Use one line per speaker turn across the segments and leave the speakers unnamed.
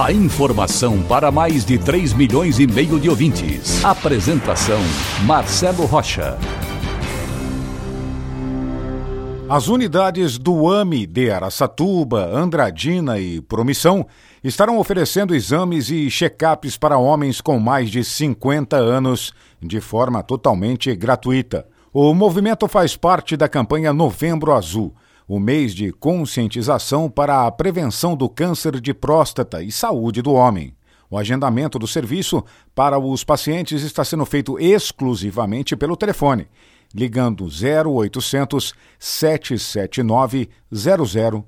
A informação para mais de 3 milhões e meio de ouvintes. Apresentação Marcelo Rocha.
As unidades do AMI de Araçatuba, Andradina e Promissão estarão oferecendo exames e check-ups para homens com mais de 50 anos de forma totalmente gratuita. O movimento faz parte da campanha Novembro Azul, o mês de conscientização para a prevenção do câncer de próstata e saúde do homem. O agendamento do serviço para os pacientes está sendo feito exclusivamente pelo telefone, ligando 0800 779 0000.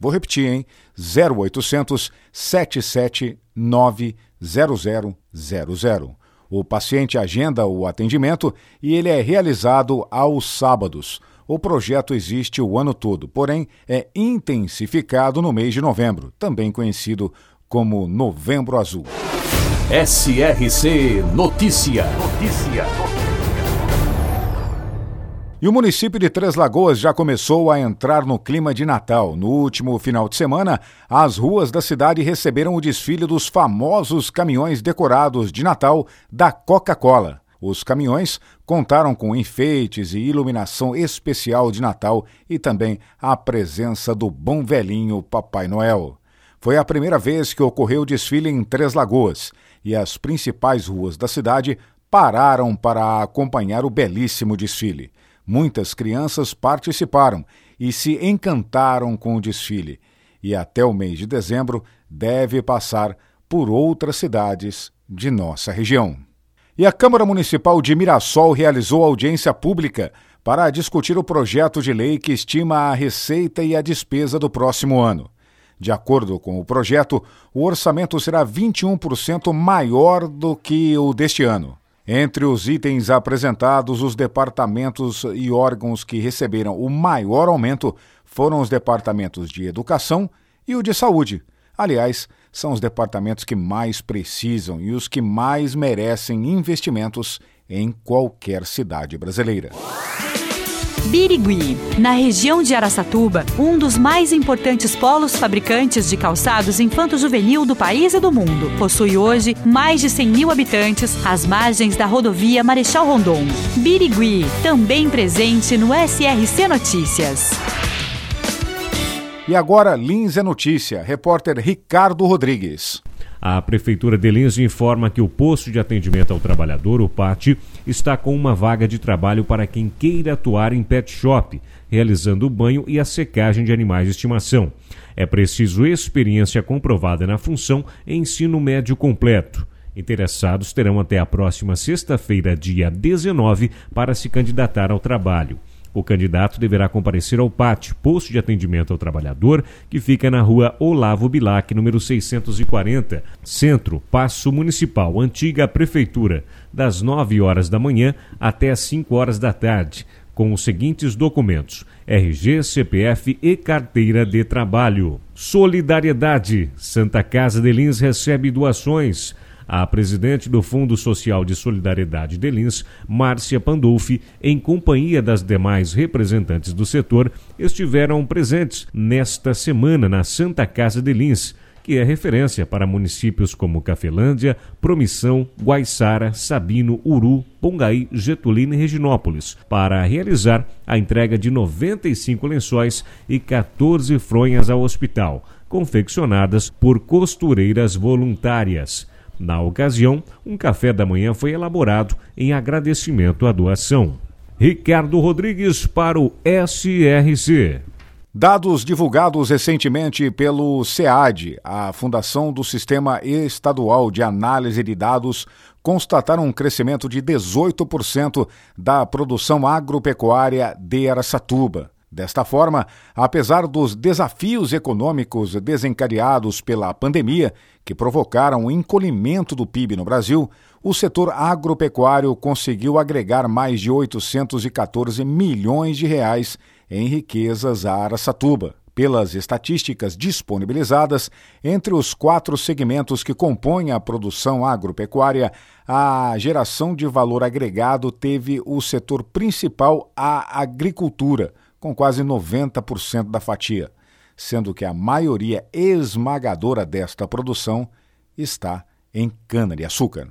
Vou repetir, hein? 0800 779 0000. O paciente agenda o atendimento e ele é realizado aos sábados. O projeto existe o ano todo, porém é intensificado no mês de novembro, também conhecido como Novembro Azul.
SRC Notícia. Notícia.
E o município de Três Lagoas já começou a entrar no clima de Natal. No último final de semana, as ruas da cidade receberam o desfile dos famosos caminhões decorados de Natal da Coca-Cola. Os caminhões contaram com enfeites e iluminação especial de Natal e também a presença do bom velhinho Papai Noel. Foi a primeira vez que ocorreu o desfile em Três Lagoas e as principais ruas da cidade pararam para acompanhar o belíssimo desfile. Muitas crianças participaram e se encantaram com o desfile, e até o mês de dezembro deve passar por outras cidades de nossa região. E a Câmara Municipal de Mirassol realizou audiência pública para discutir o projeto de lei que estima a receita e a despesa do próximo ano. De acordo com o projeto, o orçamento será 21% maior do que o deste ano. Entre os itens apresentados, os departamentos e órgãos que receberam o maior aumento foram os departamentos de educação e o de saúde. Aliás, são os departamentos que mais precisam e os que mais merecem investimentos em qualquer cidade brasileira.
Birigui, na região de Araçatuba, um dos mais importantes polos fabricantes de calçados infanto-juvenil do país e do mundo. Possui hoje mais de 100 mil habitantes às margens da rodovia Marechal Rondon. Birigui, também presente no SRC Notícias.
E agora, Lins é Notícia, repórter Ricardo Rodrigues.
A Prefeitura de Lins informa que o posto de atendimento ao trabalhador, o PAT, está com uma vaga de trabalho para quem queira atuar em pet shop, realizando o banho e a secagem de animais de estimação. É preciso experiência comprovada na função e ensino médio completo. Interessados terão até a próxima sexta-feira, dia 19, para se candidatar ao trabalho. O candidato deverá comparecer ao PAT, posto de atendimento ao trabalhador, que fica na rua Olavo Bilac, número 640, Centro, Passo Municipal, Antiga Prefeitura, das 9 horas da manhã até as 5 horas da tarde, com os seguintes documentos: RG, CPF e carteira de trabalho. Solidariedade. Santa Casa de Lins recebe doações. A presidente do Fundo Social de Solidariedade de Lins, Márcia Pandolfi, em companhia das demais representantes do setor, estiveram presentes nesta semana na Santa Casa de Lins, que é referência para municípios como Cafelândia, Promissão, Guaiçara, Sabino, Uru, Pongaí, Getulina e Reginópolis, para realizar a entrega de 95 lençóis e 14 fronhas ao hospital, confeccionadas por costureiras voluntárias. Na ocasião, um café da manhã foi elaborado em agradecimento à doação. Ricardo Rodrigues para o SRC.
Dados divulgados recentemente pelo SEAD, a Fundação do Sistema Estadual de Análise de Dados, constataram um crescimento de 18% da produção agropecuária de Araçatuba. Desta forma, apesar dos desafios econômicos desencadeados pela pandemia, que provocaram o encolhimento do PIB no Brasil, o setor agropecuário conseguiu agregar mais de 814 milhões de reais em riquezas a Araçatuba. Pelas estatísticas disponibilizadas, entre os quatro segmentos que compõem a produção agropecuária, a geração de valor agregado teve o setor principal a agricultura com quase 90% da fatia, sendo que a maioria esmagadora desta produção está em cana-de-açúcar.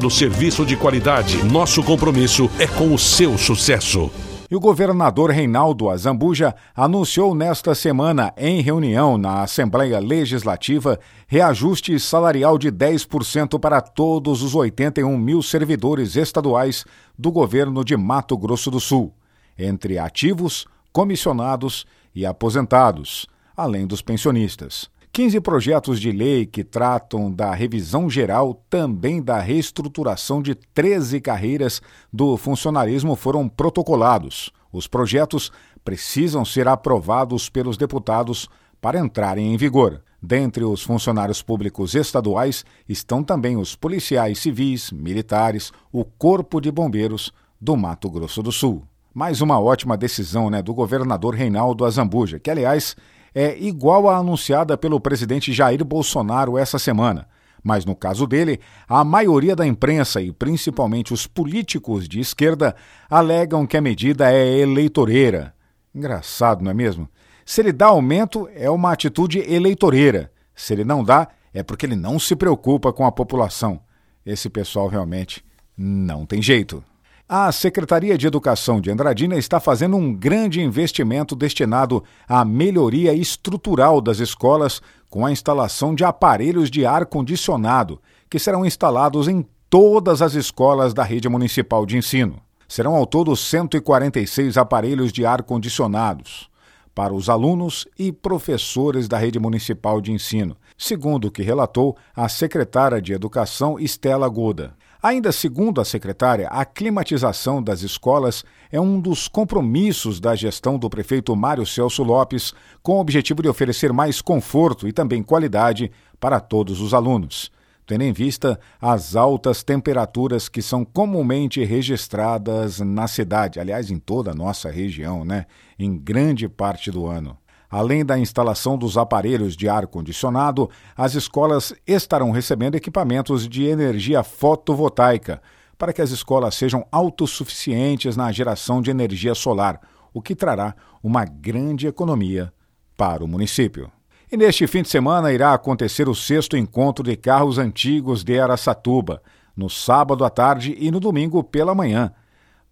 oferecendo serviço de qualidade. Nosso compromisso é com o seu sucesso.
E o governador Reinaldo Azambuja anunciou nesta semana, em reunião na Assembleia Legislativa, reajuste salarial de 10% para todos os 81 mil servidores estaduais do governo de Mato Grosso do Sul, entre ativos, comissionados e aposentados, além dos pensionistas. 15 projetos de lei que tratam da revisão geral, também da reestruturação de 13 carreiras do funcionarismo foram protocolados. Os projetos precisam ser aprovados pelos deputados para entrarem em vigor. Dentre os funcionários públicos estaduais estão também os policiais civis, militares, o Corpo de Bombeiros do Mato Grosso do Sul. Mais uma ótima decisão né, do governador Reinaldo Azambuja, que, aliás, é igual à anunciada pelo presidente Jair Bolsonaro essa semana. Mas no caso dele, a maioria da imprensa e principalmente os políticos de esquerda alegam que a medida é eleitoreira. Engraçado, não é mesmo? Se ele dá aumento, é uma atitude eleitoreira. Se ele não dá, é porque ele não se preocupa com a população. Esse pessoal realmente não tem jeito. A Secretaria de Educação de Andradina está fazendo um grande investimento destinado à melhoria estrutural das escolas com a instalação de aparelhos de ar-condicionado, que serão instalados em todas as escolas da rede municipal de ensino. Serão ao todo 146 aparelhos de ar-condicionados para os alunos e professores da rede municipal de ensino, segundo o que relatou a secretária de Educação Estela Goda. Ainda segundo a secretária, a climatização das escolas é um dos compromissos da gestão do prefeito Mário Celso Lopes, com o objetivo de oferecer mais conforto e também qualidade para todos os alunos, tendo em vista as altas temperaturas que são comumente registradas na cidade, aliás, em toda a nossa região, né? Em grande parte do ano. Além da instalação dos aparelhos de ar-condicionado, as escolas estarão recebendo equipamentos de energia fotovoltaica para que as escolas sejam autossuficientes na geração de energia solar, o que trará uma grande economia para o município. E neste fim de semana irá acontecer o sexto encontro de carros antigos de Araçatuba, no sábado à tarde e no domingo pela manhã.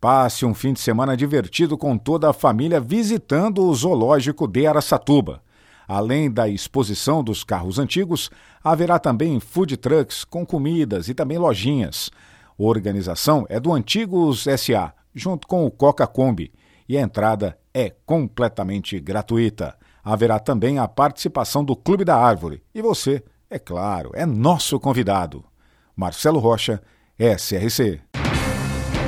Passe um fim de semana divertido com toda a família visitando o Zoológico de Araçatuba. Além da exposição dos carros antigos, haverá também food trucks com comidas e também lojinhas. A organização é do Antigos SA, junto com o Coca Kombi, e a entrada é completamente gratuita. Haverá também a participação do Clube da Árvore. E você, é claro, é nosso convidado. Marcelo Rocha, SRC.